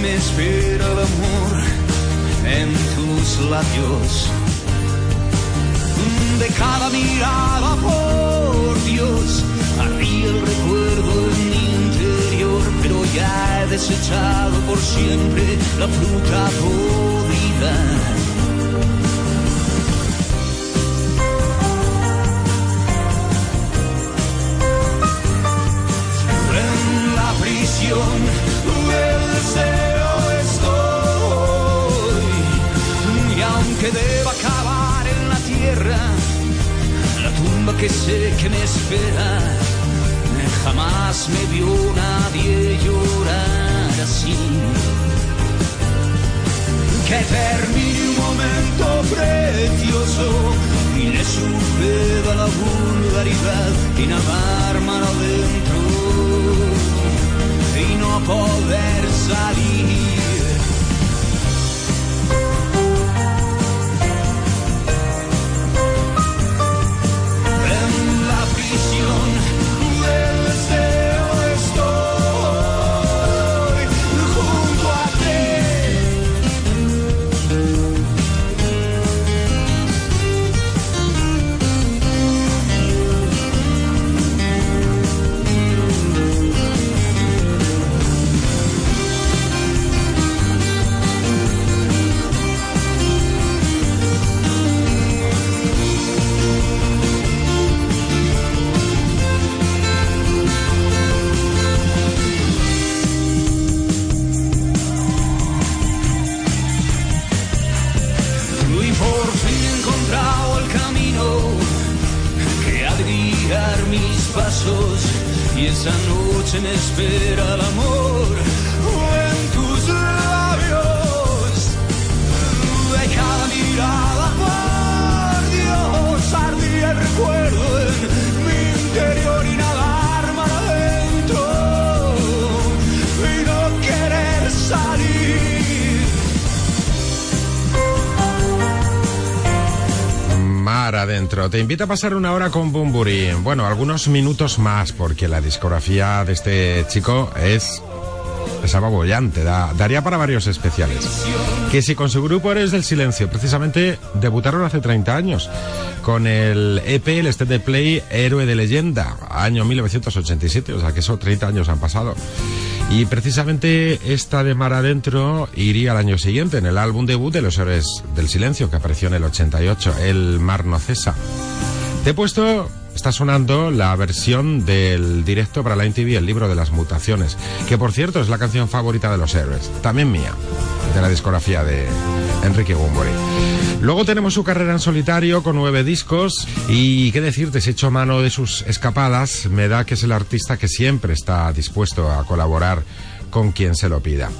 me espera el amor en tus labios. De cada mirada, por Dios, ardía el recuerdo en mi interior, pero ya he desechado por siempre la fruta podrida Aunque deba acabar en la tierra, la tumba que sé que me espera, jamás me vio nadie llorar así. Que termine un momento precioso y le suceda la vulgaridad y nadar mar adentro y no poder salir. Te invita a pasar una hora con Bumburi. Bueno, algunos minutos más, porque la discografía de este chico es. Es apabullante, da- daría para varios especiales. Que si con su grupo Eres del Silencio, precisamente debutaron hace 30 años con el EP, el Extended Play Héroe de Leyenda, año 1987, o sea que esos 30 años han pasado. Y precisamente esta de Mar Adentro iría al año siguiente en el álbum debut de Los Héroes del Silencio, que apareció en el 88, El Mar No Cesa. Te he puesto, está sonando la versión del directo para la MTV, el libro de las mutaciones, que por cierto es la canción favorita de Los Héroes, también mía, de la discografía de Enrique Bumburi. Luego tenemos su carrera en solitario con nueve discos y qué decirte, si hecho mano de sus escapadas, me da que es el artista que siempre está dispuesto a colaborar con quien se lo pida.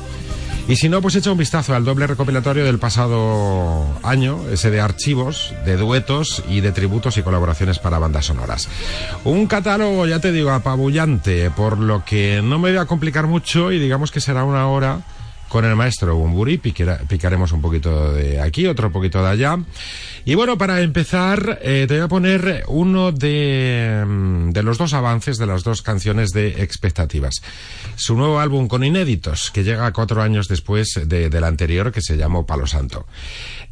Y si no, pues echa un vistazo al doble recopilatorio del pasado año, ese de archivos, de duetos y de tributos y colaboraciones para bandas sonoras. Un catálogo, ya te digo, apabullante, por lo que no me voy a complicar mucho y digamos que será una hora con el maestro Bumburi, picaremos un poquito de aquí, otro poquito de allá. Y bueno, para empezar, eh, te voy a poner uno de, mm, de los dos avances de las dos canciones de Expectativas. Su nuevo álbum con inéditos, que llega cuatro años después de- del anterior, que se llamó Palo Santo.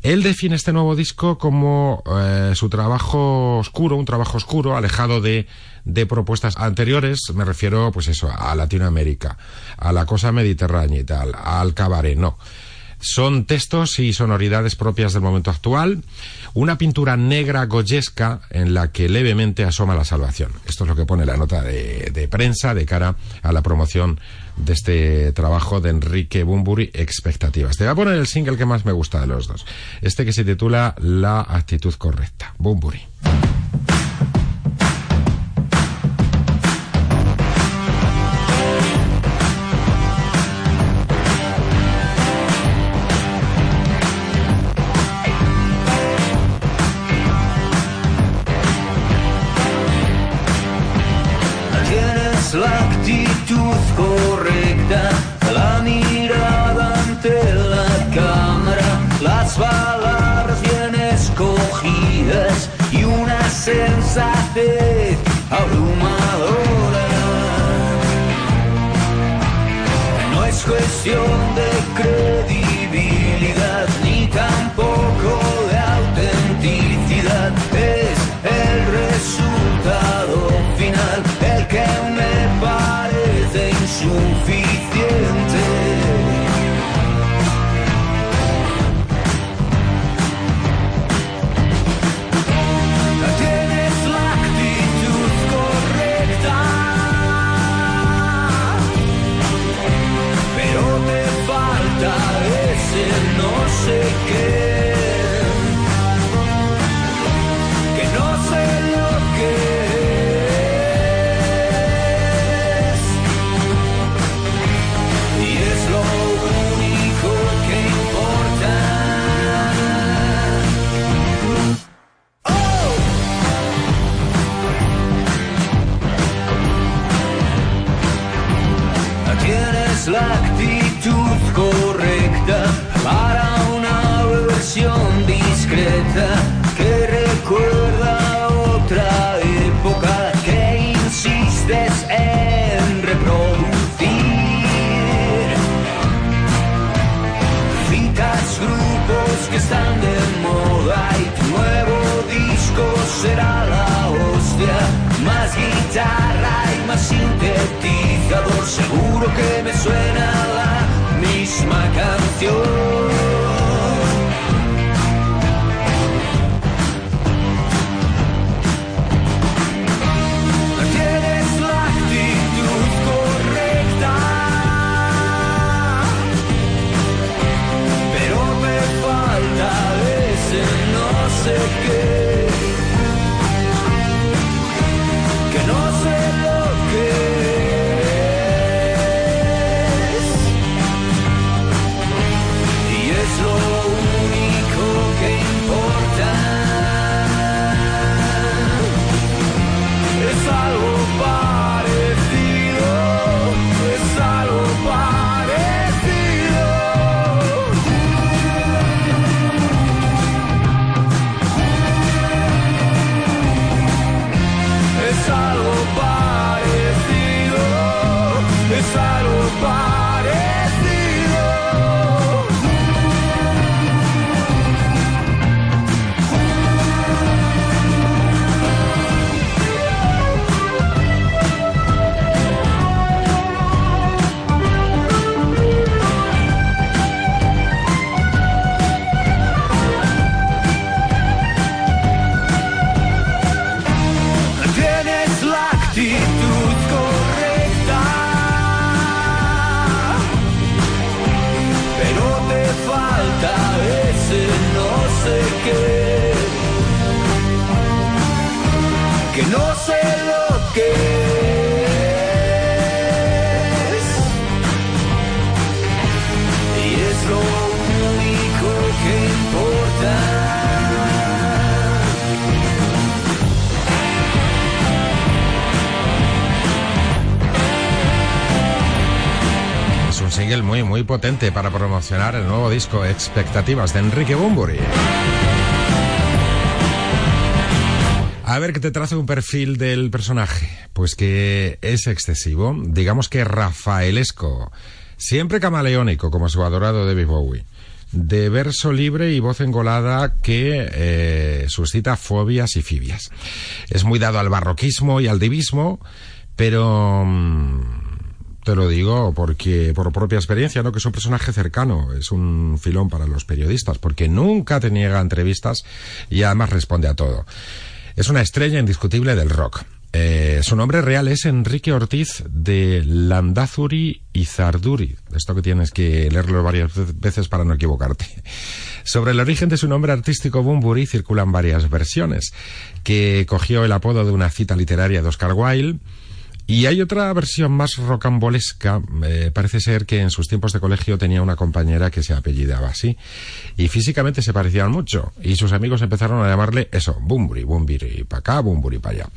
Él define este nuevo disco como eh, su trabajo oscuro, un trabajo oscuro, alejado de, de propuestas anteriores, me refiero pues eso, a Latinoamérica, a la cosa mediterránea y tal, al cabaret, no. Son textos y sonoridades propias del momento actual, una pintura negra goyesca en la que levemente asoma la salvación. Esto es lo que pone la nota de, de prensa de cara a la promoción de este trabajo de Enrique Bumburi, Expectativas. Te voy a poner el single que más me gusta de los dos, este que se titula La actitud correcta, Bumburi. Abrumadora. No es cuestión de seguro que me suena la misma canción. Muy, muy potente para promocionar el nuevo disco Expectativas de Enrique Bumburi. A ver que te trazo un perfil del personaje. Pues que es excesivo, digamos que rafaelesco, siempre camaleónico como su adorado David Bowie. De verso libre y voz engolada que eh, suscita fobias y fibias. Es muy dado al barroquismo y al divismo, pero mm, te lo digo porque por propia experiencia, ¿no? Que es un personaje cercano, es un filón para los periodistas, porque nunca te niega entrevistas y además responde a todo. Es una estrella indiscutible del rock. Eh, su nombre real es Enrique Ortiz de Landazuri y Zarduri. Esto que tienes que leerlo varias veces para no equivocarte. Sobre el origen de su nombre artístico Bumburi circulan varias versiones, que cogió el apodo de una cita literaria de Oscar Wilde, y hay otra versión más rocambolesca. Eh, parece ser que en sus tiempos de colegio tenía una compañera que se apellidaba así. Y físicamente se parecían mucho. Y sus amigos empezaron a llamarle eso, Bumburi, Bumburi para acá, Bumburi para allá.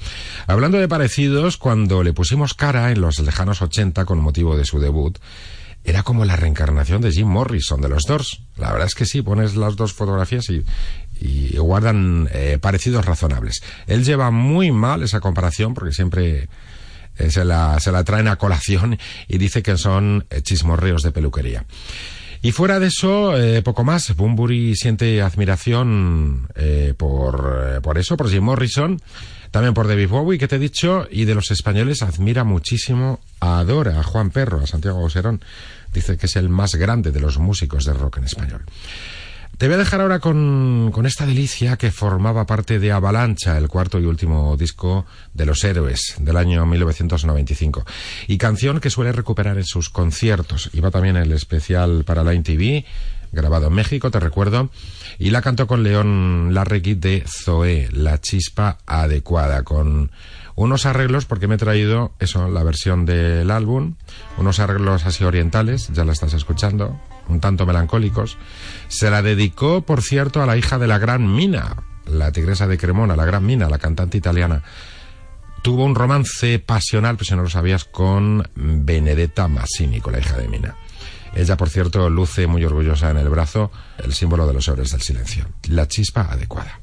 Hablando de parecidos, cuando le pusimos cara en los lejanos 80 con motivo de su debut, era como la reencarnación de Jim Morrison de los Doors. La verdad es que sí, pones las dos fotografías y, y guardan eh, parecidos razonables. Él lleva muy mal esa comparación porque siempre eh, se, la, se la traen a colación y dice que son eh, chismorreos de peluquería. Y fuera de eso, eh, poco más. Bumburi siente admiración eh, por, por eso, por Jim Morrison, también por David Bowie, que te he dicho, y de los españoles admira muchísimo, adora a Juan Perro, a Santiago Oserón. Dice que es el más grande de los músicos de rock en español. Te voy a dejar ahora con, esta delicia que formaba parte de Avalancha, el cuarto y último disco de Los Héroes del año 1995. Y canción que suele recuperar en sus conciertos. Iba también el especial para Line TV, grabado en México, te recuerdo. Y la cantó con León Larregui de Zoé, La Chispa Adecuada, con unos arreglos, porque me he traído eso, la versión del álbum, unos arreglos así orientales, ya la estás escuchando, un tanto melancólicos. Se la dedicó, por cierto, a la hija de la gran Mina, la tigresa de Cremona, la gran Mina, la cantante italiana. Tuvo un romance pasional, pues si no lo sabías, con Benedetta Massini, con la hija de Mina. Ella, por cierto, luce muy orgullosa en el brazo el símbolo de los héroes del silencio, la chispa adecuada.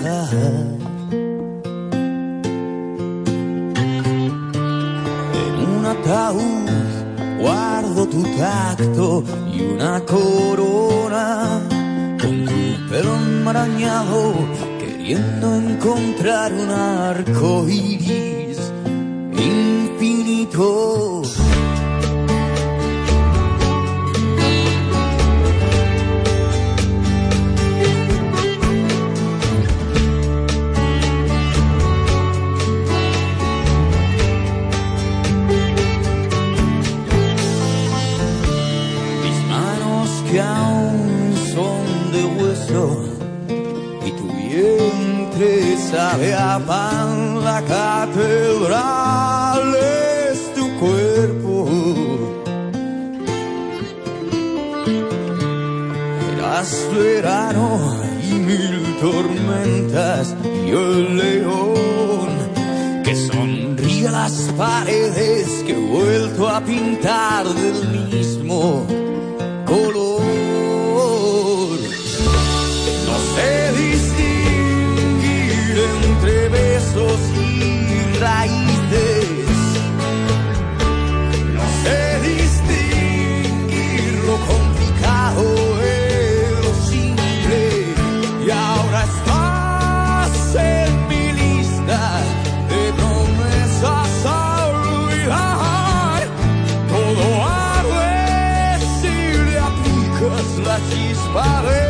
En un ataúd guardo tu tacto y una corona con tu pelo enmarañado queriendo encontrar un arco iris infinito. Sabe a pan la catedral es tu cuerpo. Eras verano y mil tormentas y el león que sonríe a las paredes que he vuelto a pintar del mismo chispa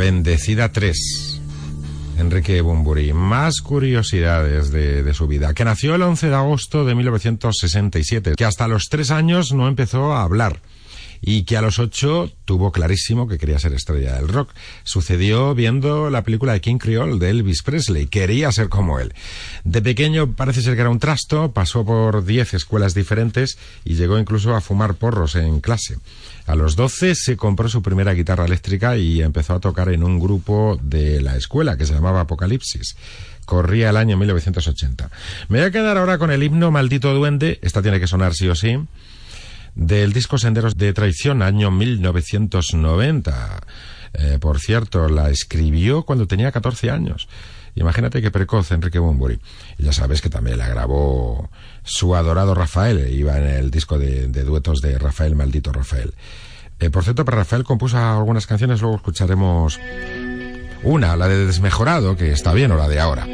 Bendecida 3. Enrique Bumburi. Más curiosidades de, de, su vida. Que nació el 11 de agosto de 1967. Que hasta los tres años no empezó a hablar y que a los ocho tuvo clarísimo que quería ser estrella del rock. Sucedió viendo la película de King Creole de Elvis Presley. Quería ser como él. De pequeño parece ser que era un trasto, pasó por diez escuelas diferentes y llegó incluso a fumar porros en clase. A los doce se compró su primera guitarra eléctrica y empezó a tocar en un grupo de la escuela que se llamaba Apocalipsis corría el año 1980. Me voy a quedar ahora con el himno Maldito Duende, esta tiene que sonar sí o sí, del disco Senderos de Traición, año 1990. Eh, por cierto, la escribió cuando tenía 14 años. Imagínate qué precoz Enrique Bunbury. Ya sabes que también la grabó su adorado Rafael, iba en el disco de, de duetos de Rafael, maldito Rafael. Eh, por cierto, para Rafael compuso algunas canciones, luego escucharemos una, la de Desmejorado, que está bien, o la de ahora.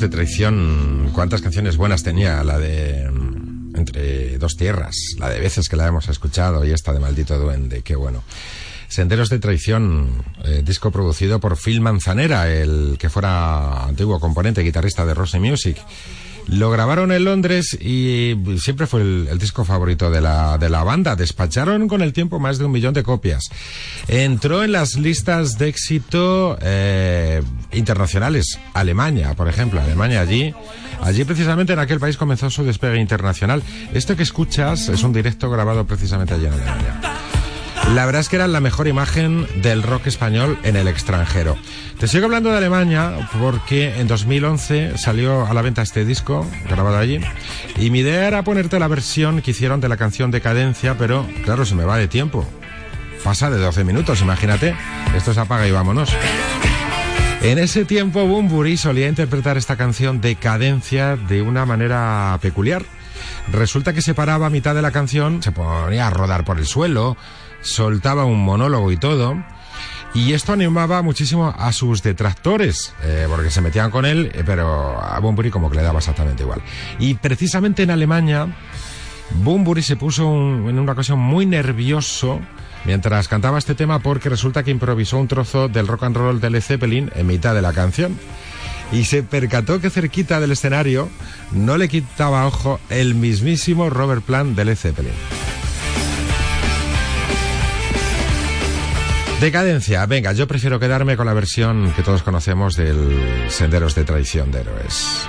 De traición. ¿Cuántas canciones buenas tenía la de mm, Entre dos tierras? La de veces que la hemos escuchado y esta de Maldito Duende. Qué bueno. Senderos de Traición, eh, disco producido por Phil Manzanera, el que fuera antiguo componente guitarrista de Rose Music. Lo grabaron en Londres y siempre fue el, disco favorito de la, de la banda. Despacharon con el tiempo más de un millón de copias. Entró en las listas de éxito eh, internacionales. Alemania, por ejemplo. Alemania allí. Allí precisamente en aquel país comenzó su despegue internacional. Esto que escuchas es un directo grabado precisamente allí en Alemania. La verdad es que era la mejor imagen del rock español en el extranjero. Te sigo hablando de Alemania porque en 2011 salió a la venta este disco grabado allí y mi idea era ponerte la versión que hicieron de la canción Decadencia, pero claro, se me va de tiempo. Pasa de 12 minutos, imagínate. Esto se apaga y vámonos. En ese tiempo, Bumburi solía interpretar esta canción Decadencia de una manera peculiar. Resulta que se paraba a mitad de la canción, se ponía a rodar por el suelo, soltaba un monólogo y todo. Y esto animaba muchísimo a sus detractores, eh, porque se metían con él, eh, pero a Bumburi como que le daba exactamente igual. Y precisamente en Alemania, Bumburi se puso en una ocasión muy nervioso mientras cantaba este tema porque resulta que improvisó un trozo del rock and roll de Led Zeppelin en mitad de la canción. Y se percató que cerquita del escenario no le quitaba ojo el mismísimo Robert Plant de Led Zeppelin. Decadencia, venga, yo prefiero quedarme con la versión que todos conocemos del Senderos de Traición de Héroes.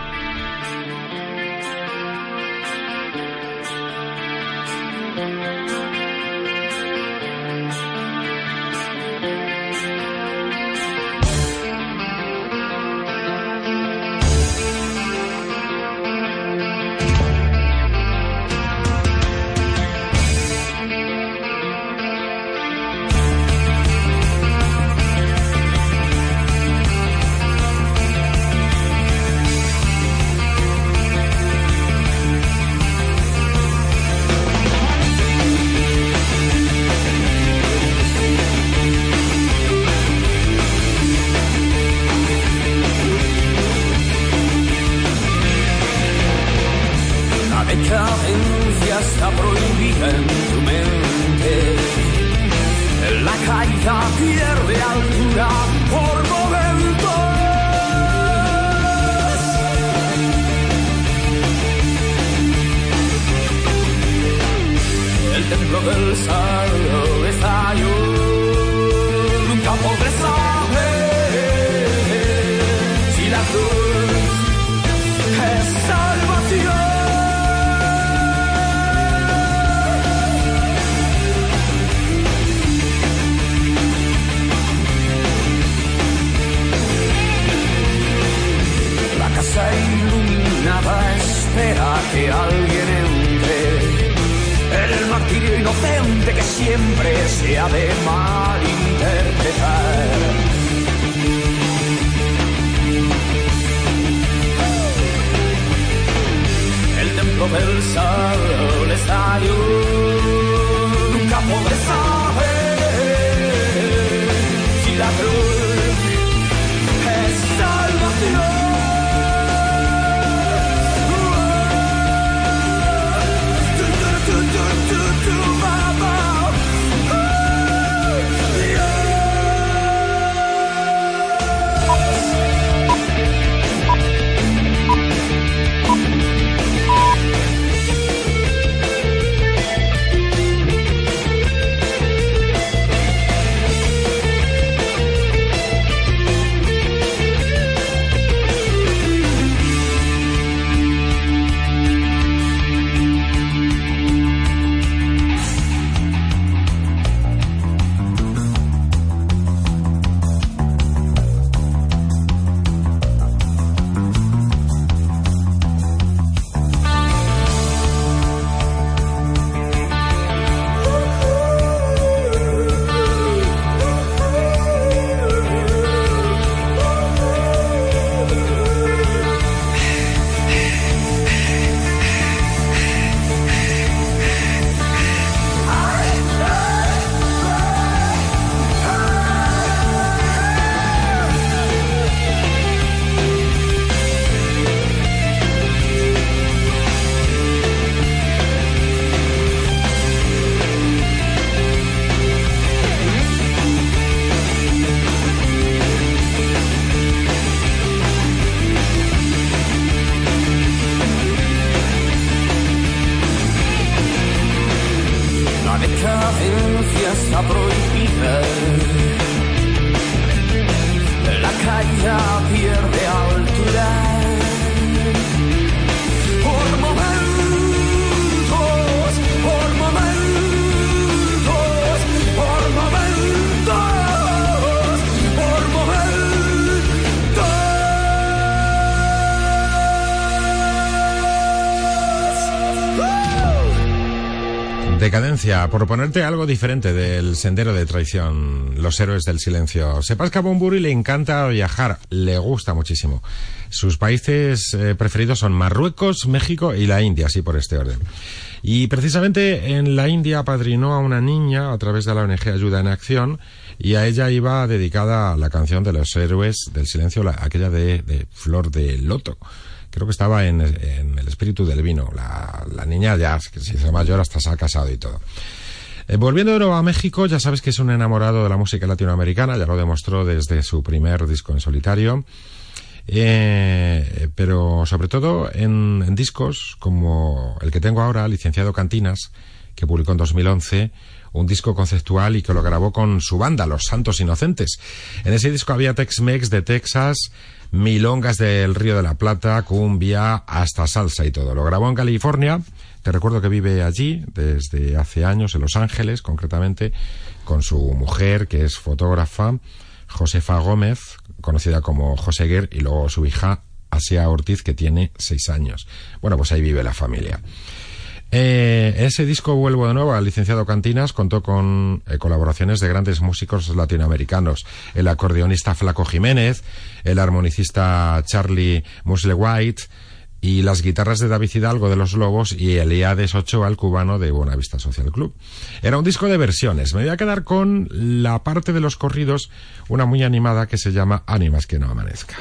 Por ponerte algo diferente del sendero de traición, los héroes del silencio. Sepas que a Bumburi le encanta viajar, le gusta muchísimo. Sus países eh, preferidos son Marruecos, México y la India, así por este orden. Y precisamente en la India padrinó a una niña a través de la ONG Ayuda en Acción y a ella iba dedicada la canción de los héroes del silencio, la- aquella de, de Flor de Loto. Creo que estaba en, en el espíritu del vino. La, la niña ya se hizo mayor, hasta se ha casado y todo. Eh, volviendo de nuevo a México, ya sabes que es un enamorado de la música latinoamericana, ya lo demostró desde su primer disco en solitario. Eh, pero sobre todo en, en discos como el que tengo ahora, Licenciado Cantinas, que publicó en 2011, un disco conceptual y que lo grabó con su banda, Los Santos Inocentes. En ese disco había Tex-Mex de Texas, milongas del Río de la Plata, cumbia, hasta salsa y todo. Lo grabó en California. Te recuerdo que vive allí desde hace años, en Los Ángeles, concretamente, con su mujer, que es fotógrafa, Josefa Gómez, conocida como Joseguer, y luego su hija, Asia Ortiz, que tiene seis años. Bueno, pues ahí vive la familia. Eh, ese disco vuelvo de nuevo al licenciado Cantinas, contó con eh, colaboraciones de grandes músicos latinoamericanos, el acordeonista Flaco Jiménez, el armonicista Charlie Musle White y las guitarras de David Hidalgo de Los Lobos y Eliades Ochoa, el cubano de Buenavista Social Club. Era un disco de versiones. Me voy a quedar con la parte de los corridos, una muy animada que se llama Ánimas que no amanezca.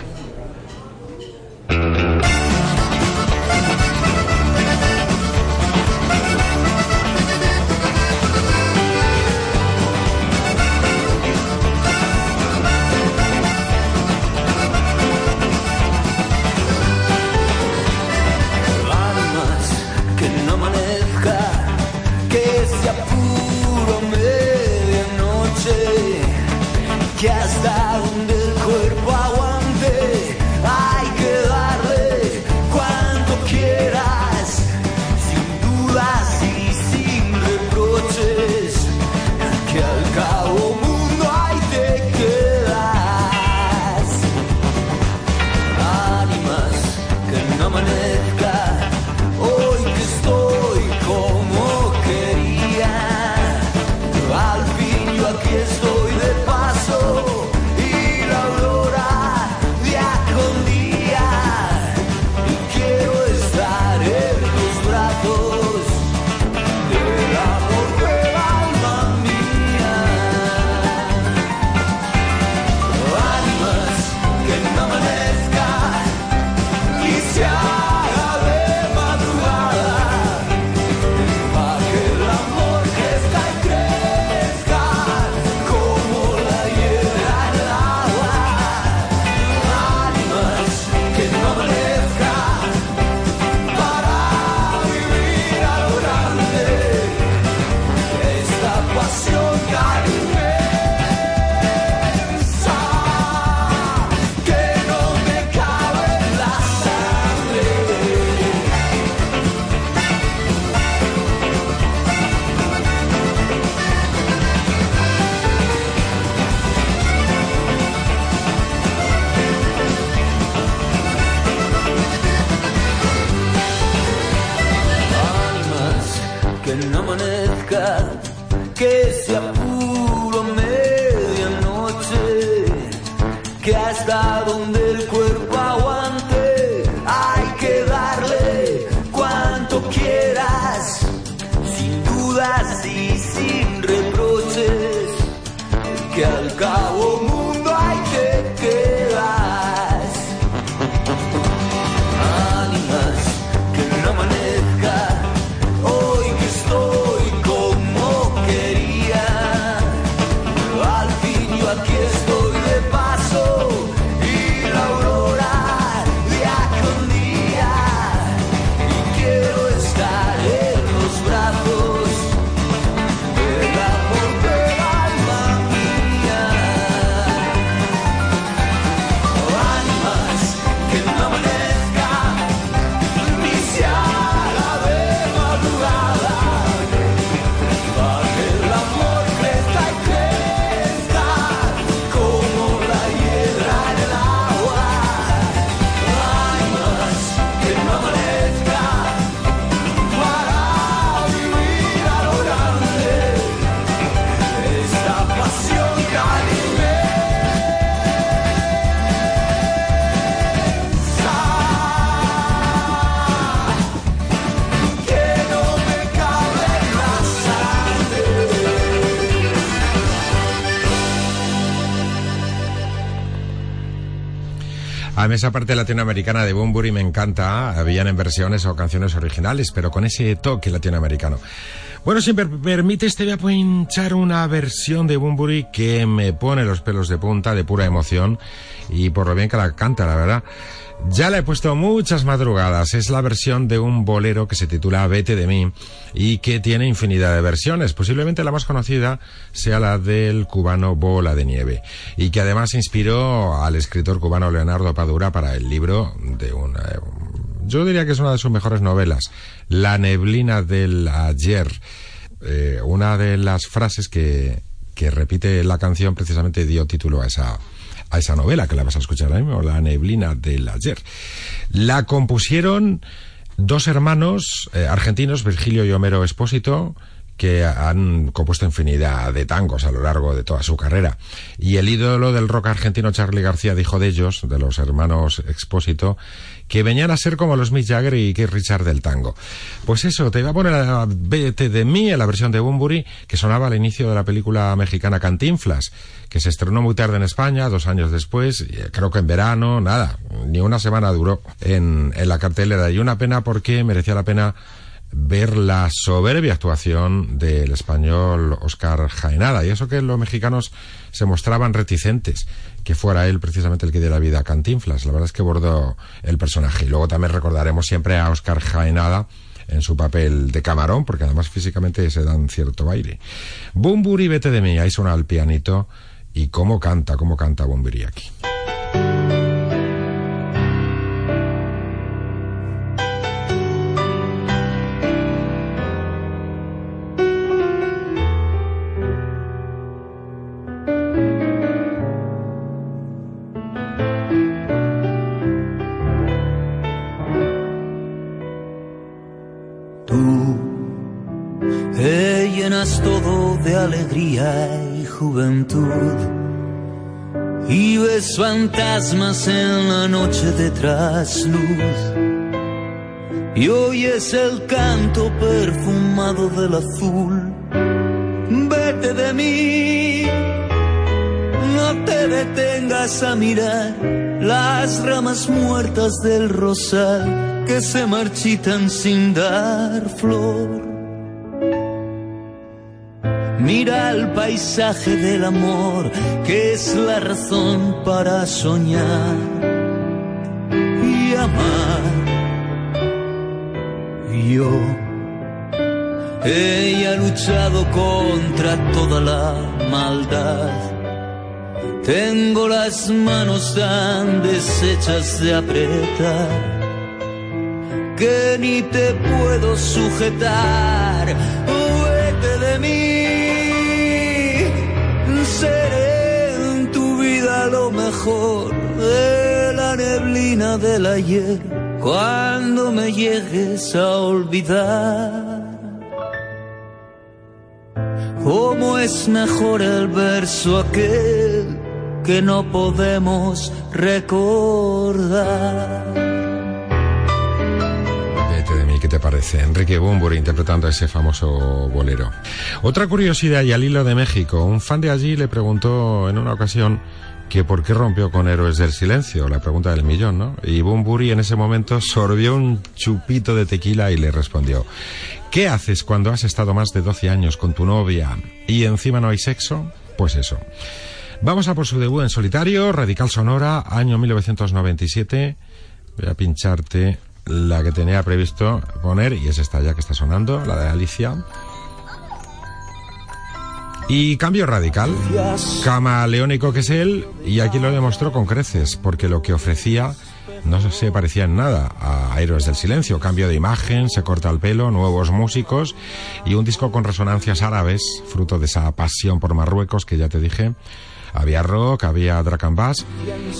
Esa parte latinoamericana de Bumburi me encanta. Habían en versiones o canciones originales, pero con ese toque latinoamericano. Bueno, si me permites, te voy a pinchar una versión de Bumburi que me pone los pelos de punta de pura emoción y por lo bien que la canta, la verdad. Ya la he puesto muchas madrugadas. Es la versión de un bolero que se titula Vete de mí y que tiene infinidad de versiones. Posiblemente la más conocida sea la del cubano Bola de Nieve y que además inspiró al escritor cubano Leonardo Padura para el libro de una... Yo diría que es una de sus mejores novelas, La neblina del ayer. Eh, una de las frases que, que repite la canción precisamente dio título a esa a esa novela que la vas a escuchar ahora mismo, La neblina del ayer. La compusieron dos hermanos eh, argentinos, Virgilio y Homero Espósito, que han compuesto infinidad de tangos a lo largo de toda su carrera. Y el ídolo del rock argentino Charlie García dijo de ellos, de los hermanos Expósito, que venían a ser como los Mick Jagger y Keith Richard del tango. Pues eso, te iba a poner a Vete de mí en la versión de Bumburi que sonaba al inicio de la película mexicana Cantinflas, que se estrenó muy tarde en España, dos años después, eh, creo que en verano, nada, ni una semana duró en, en la cartelera. Y una pena porque merecía la pena ver la soberbia actuación del español Oscar Jaenada. Y eso que los mexicanos se mostraban reticentes que fuera él precisamente el que diera vida a Cantinflas. La verdad es que bordó el personaje. Y luego también recordaremos siempre a Oscar Jaenada en su papel de camarón, porque además físicamente se dan cierto baile. Bumburi, vete de mí, ahí suena el pianito. Y cómo canta, cómo canta Bumburi aquí. Y juventud. Y ves fantasmas en la noche de trasluz. Y oyes el canto perfumado del azul. Vete de mí, no te detengas a mirar las ramas muertas del rosal que se marchitan sin dar flor. Mira el paisaje del amor, que es la razón para soñar y amar. Yo, ella ha luchado contra toda la maldad. Tengo las manos tan deshechas de apretar que ni te puedo sujetar. Mejor de la neblina del ayer cuando me llegues a olvidar. ¿Cómo es mejor el verso aquel que no podemos recordar? ¿Qué te parece? Enrique Bumburi interpretando ese famoso bolero. Otra curiosidad y al hilo de México, un fan de allí le preguntó en una ocasión que por qué rompió con Héroes del Silencio, la pregunta del millón, ¿no? Y Bumburi en ese momento sorbió un chupito de tequila y le respondió, ¿qué haces cuando has estado más de 12 años con tu novia y encima no hay sexo? Pues eso. Vamos a por su debut en solitario, Radical Sonora, año 1997. Voy a pincharte la que tenía previsto poner, y es esta ya que está sonando, la de Alicia. Y cambio radical, camaleónico que es él, y aquí lo demostró con creces, porque lo que ofrecía no se parecía en nada a Héroes del Silencio. Cambio de imagen, se corta el pelo, nuevos músicos y un disco con resonancias árabes, fruto de esa pasión por Marruecos que ya te dije. Había rock, había Dragon bass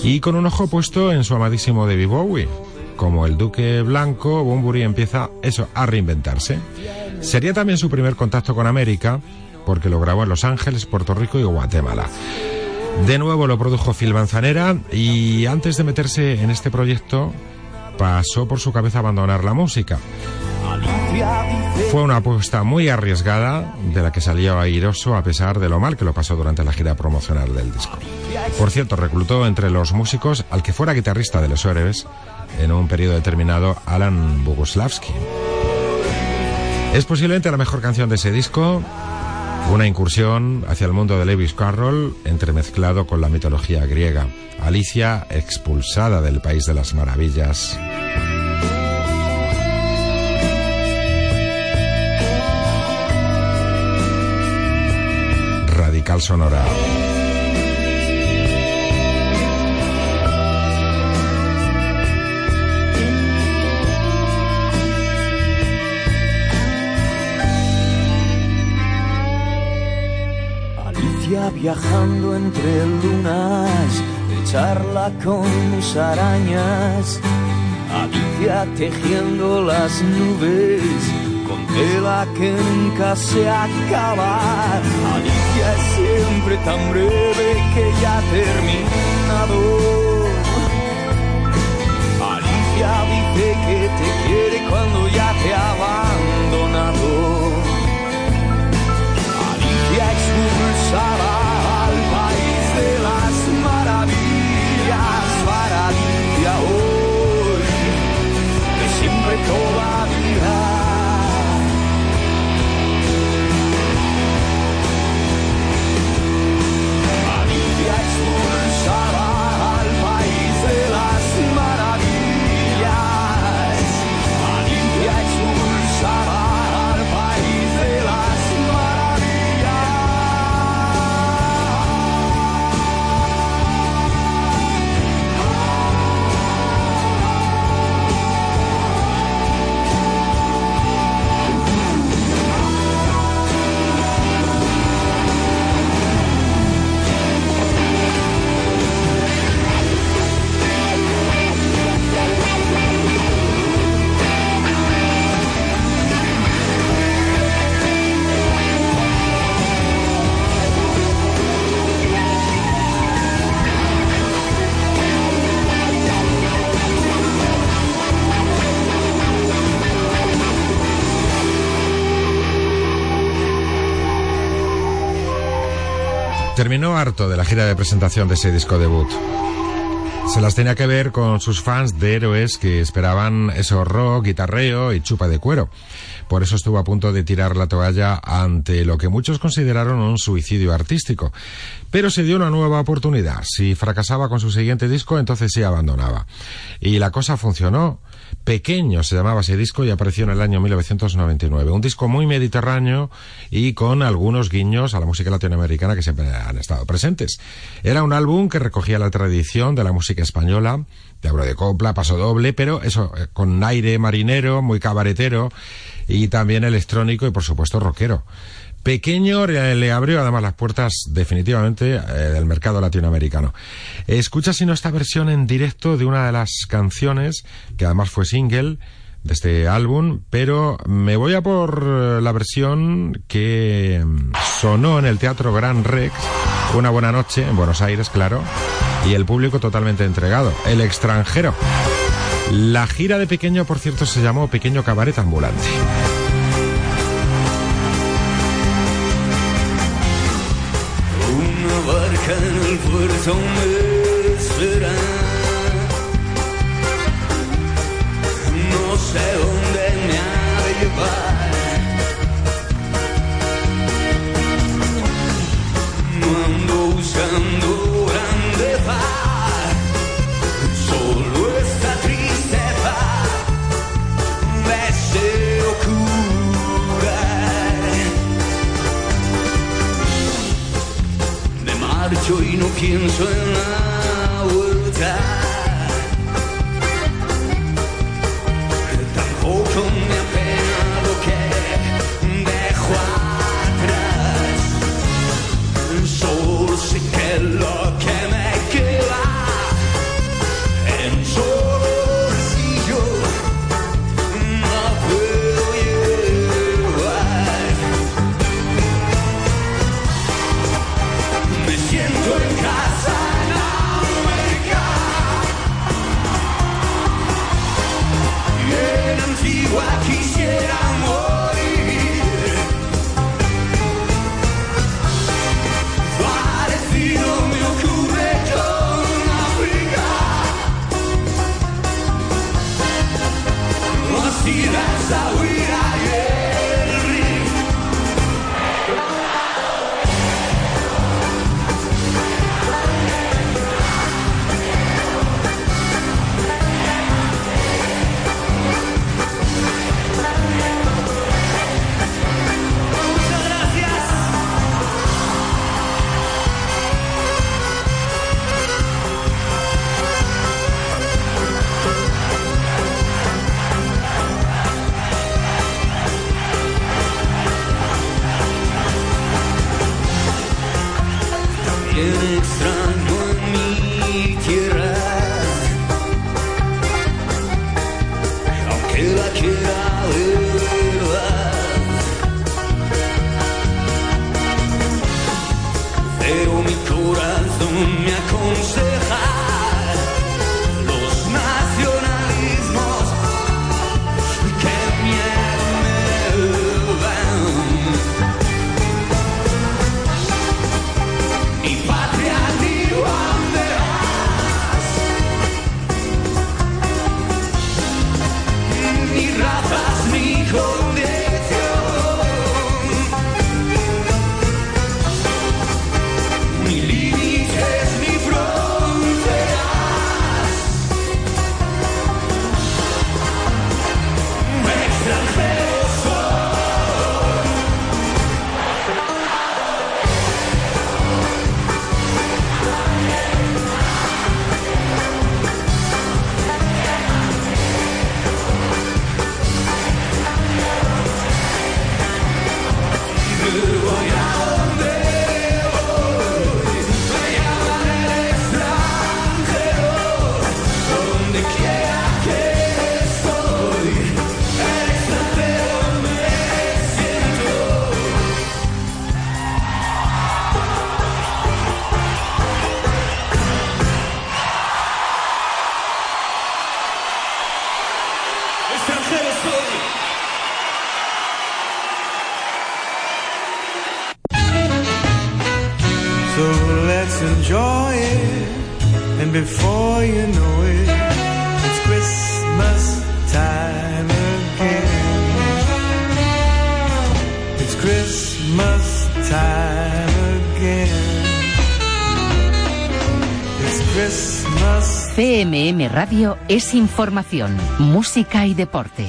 y con un ojo puesto en su amadísimo David Bowie. Como el Duque Blanco, Bumburi empieza eso, a reinventarse. Sería también su primer contacto con América porque lo grabó en Los Ángeles, Puerto Rico y Guatemala. De nuevo lo produjo Phil Manzanera y antes de meterse en este proyecto pasó por su cabeza abandonar la música. Fue una apuesta muy arriesgada de la que salió airoso a pesar de lo mal que lo pasó durante la gira promocional del disco. Por cierto, reclutó entre los músicos al que fuera guitarrista de los Héroes en un periodo determinado, Alan Boguslavski. Es posiblemente la mejor canción de ese disco, una incursión hacia el mundo de Lewis Carroll entremezclado con la mitología griega. Alicia expulsada del país de las maravillas. Radical Sonora. Viajando entre lunas, de charla con musarañas, Alicia tejiendo las nubes con tela que nunca se acaba. Alicia es siempre tan breve que ya ha terminado. Alicia dice que te quiere cuando ya te ha abandonado. Terminó harto de la gira de presentación de ese disco debut. Se las tenía que ver con sus fans de héroes que esperaban eso rock, guitarreo y chupa de cuero. Por eso estuvo a punto de tirar la toalla ante lo que muchos consideraron un suicidio artístico. Pero se dio una nueva oportunidad. Si fracasaba con su siguiente disco, entonces sí abandonaba. Y la cosa funcionó. Pequeño se llamaba ese disco y apareció en el año 1999. Un disco muy mediterráneo y con algunos guiños a la música latinoamericana que siempre han estado presentes. Era un álbum que recogía la tradición de la música española, de abro de copla, paso doble, pero eso, eh, con aire marinero, muy cabaretero y también electrónico y por supuesto rockero. Pequeño le abrió además las puertas definitivamente eh, del mercado latinoamericano. Escucha si no esta versión en directo de una de las canciones, que además fue single de este álbum, pero me voy a por eh, la versión que mm, sonó en el Teatro Gran Rex una buena noche en Buenos Aires, claro, y el público totalmente entregado, el extranjero. La gira de Pequeño, por cierto, se llamó Pequeño Cabaret Ambulante. livres são meus. Y no CMM Radio es información, música y deporte.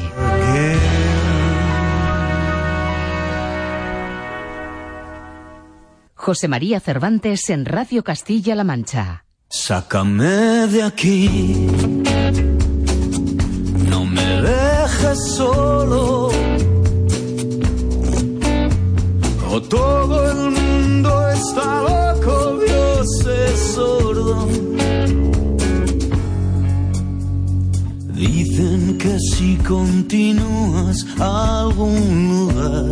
José María Cervantes en Radio Castilla-La Mancha. Sácame de aquí, no me dejes solo. O todo el mundo está loco, Dios es sordo. Dicen que si continúas a algún lugar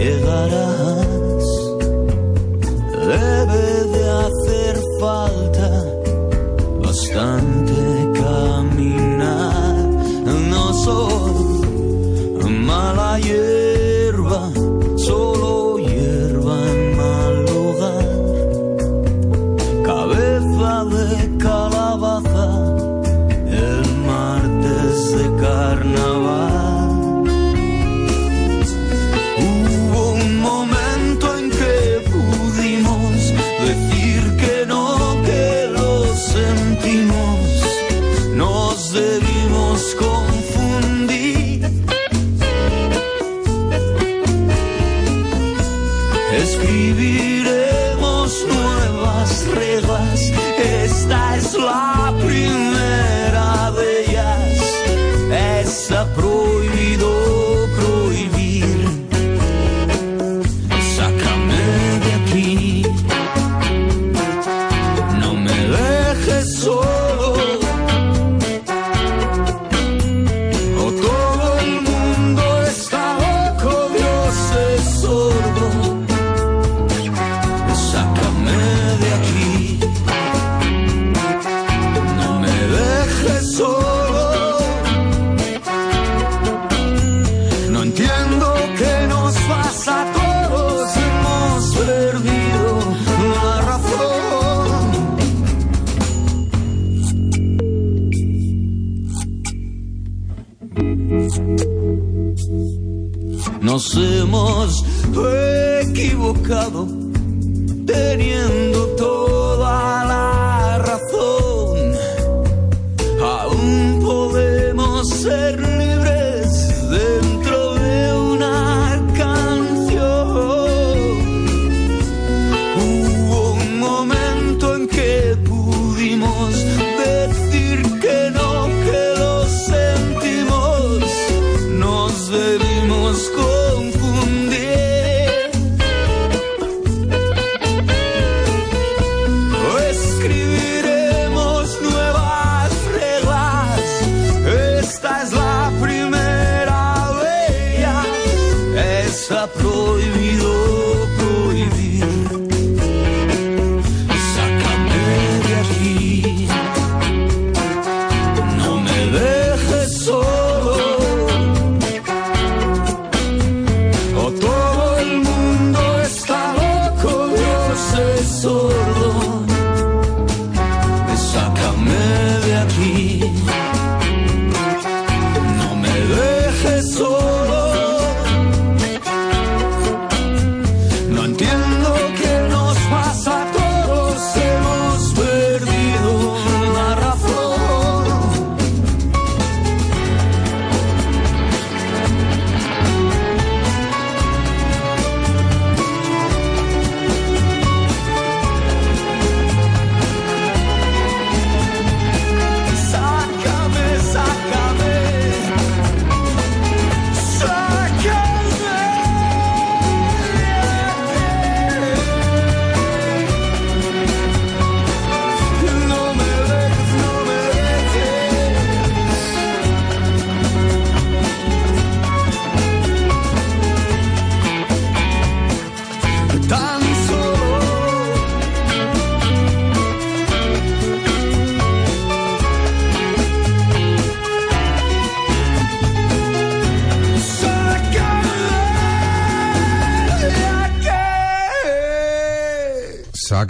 llegarás. Debe de hacer falta estás lá primeiro.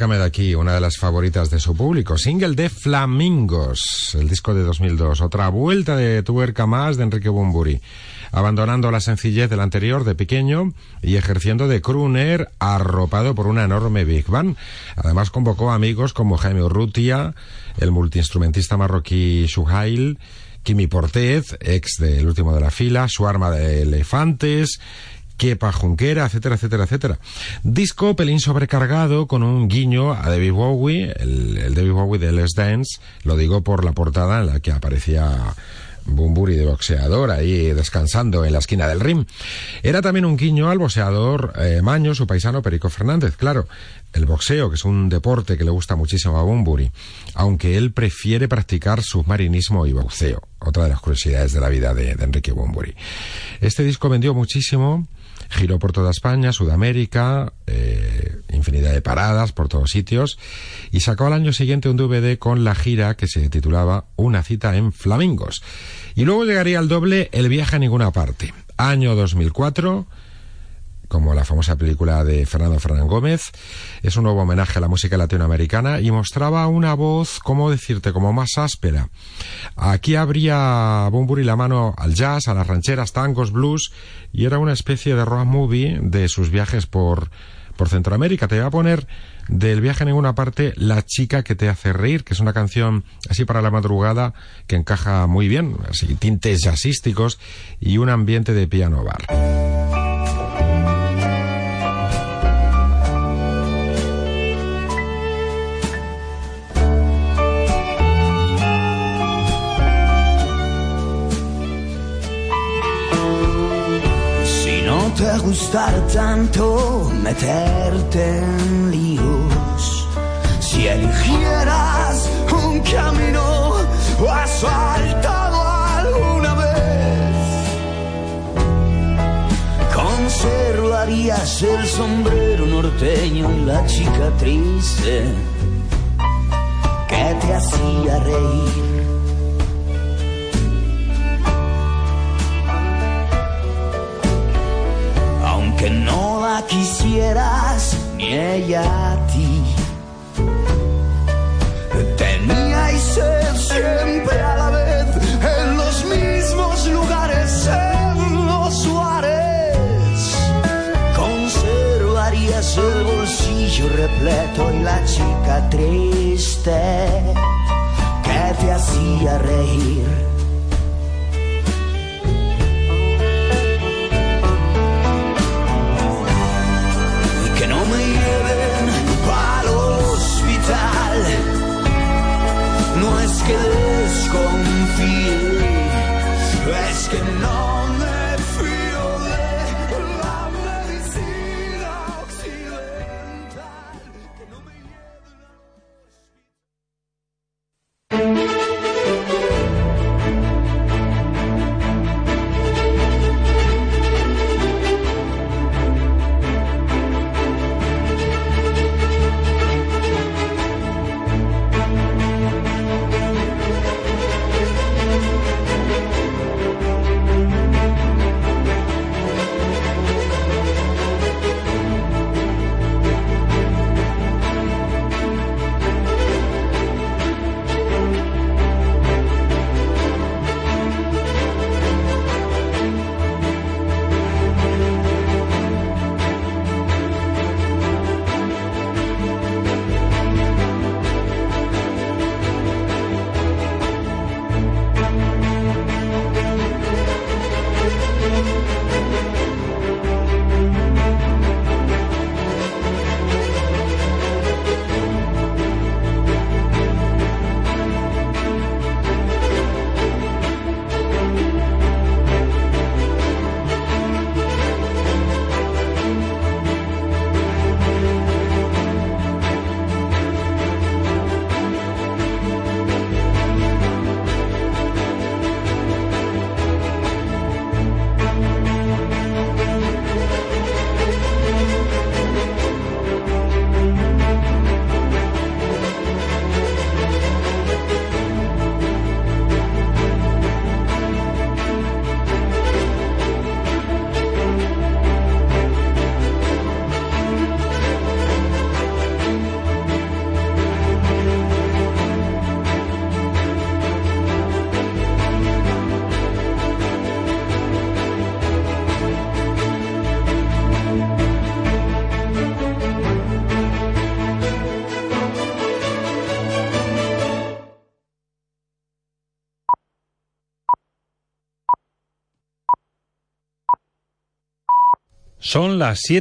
De aquí, una de las favoritas de su público. Single de Flamingos, el disco de 2002. Otra vuelta de tuerca más de Enrique Bumburi. Abandonando la sencillez del anterior de pequeño y ejerciendo de crooner arropado por una enorme Big Band. Además convocó amigos como Jaime Urrutia, el multiinstrumentista marroquí Shuhail, Kimi Portez, ex del último de la fila, su arma de elefantes, Kepa Junquera, etcétera, etcétera, etcétera. Disco pelín sobrecargado con un guiño a David Bowie, el, el David Bowie de Les Dance, lo digo por la portada en la que aparecía Bumburi de boxeador ahí descansando en la esquina del ring. Era también un guiño al boxeador eh, Maño, su paisano Perico Fernández, claro. El boxeo, que es un deporte que le gusta muchísimo a Bumburi, aunque él prefiere practicar submarinismo y boxeo, otra de las curiosidades de la vida de, de Enrique Bumburi. Este disco vendió muchísimo, giró por toda España, Sudamérica, eh, infinidad de paradas por todos sitios, y sacó al año siguiente un DVD con la gira que se titulaba Una cita en Flamingos. Y luego llegaría al doble El viaje a ninguna parte. Año 2004 como la famosa película de Fernando Fernán Gómez, es un nuevo homenaje a la música latinoamericana y mostraba una voz, ¿cómo decirte?, como más áspera. Aquí habría Bumburi la mano al jazz, a las rancheras, tangos, blues, y era una especie de road movie de sus viajes por, por Centroamérica. Te voy a poner del viaje en ninguna parte La chica que te hace reír, que es una canción así para la madrugada que encaja muy bien, así tintes jazzísticos y un ambiente de piano bar. Te gustar tanto meterte en líos. Si eligieras un camino asfaltado alguna vez, conservarías el sombrero norteño y la chica triste que te hacía reír. Que no la quisieras ni ella a ti. Teníais sed siempre a la vez en los mismos lugares, en los suares. Conservarías el bolsillo repleto y la chica triste que te hacía reír. Son las 7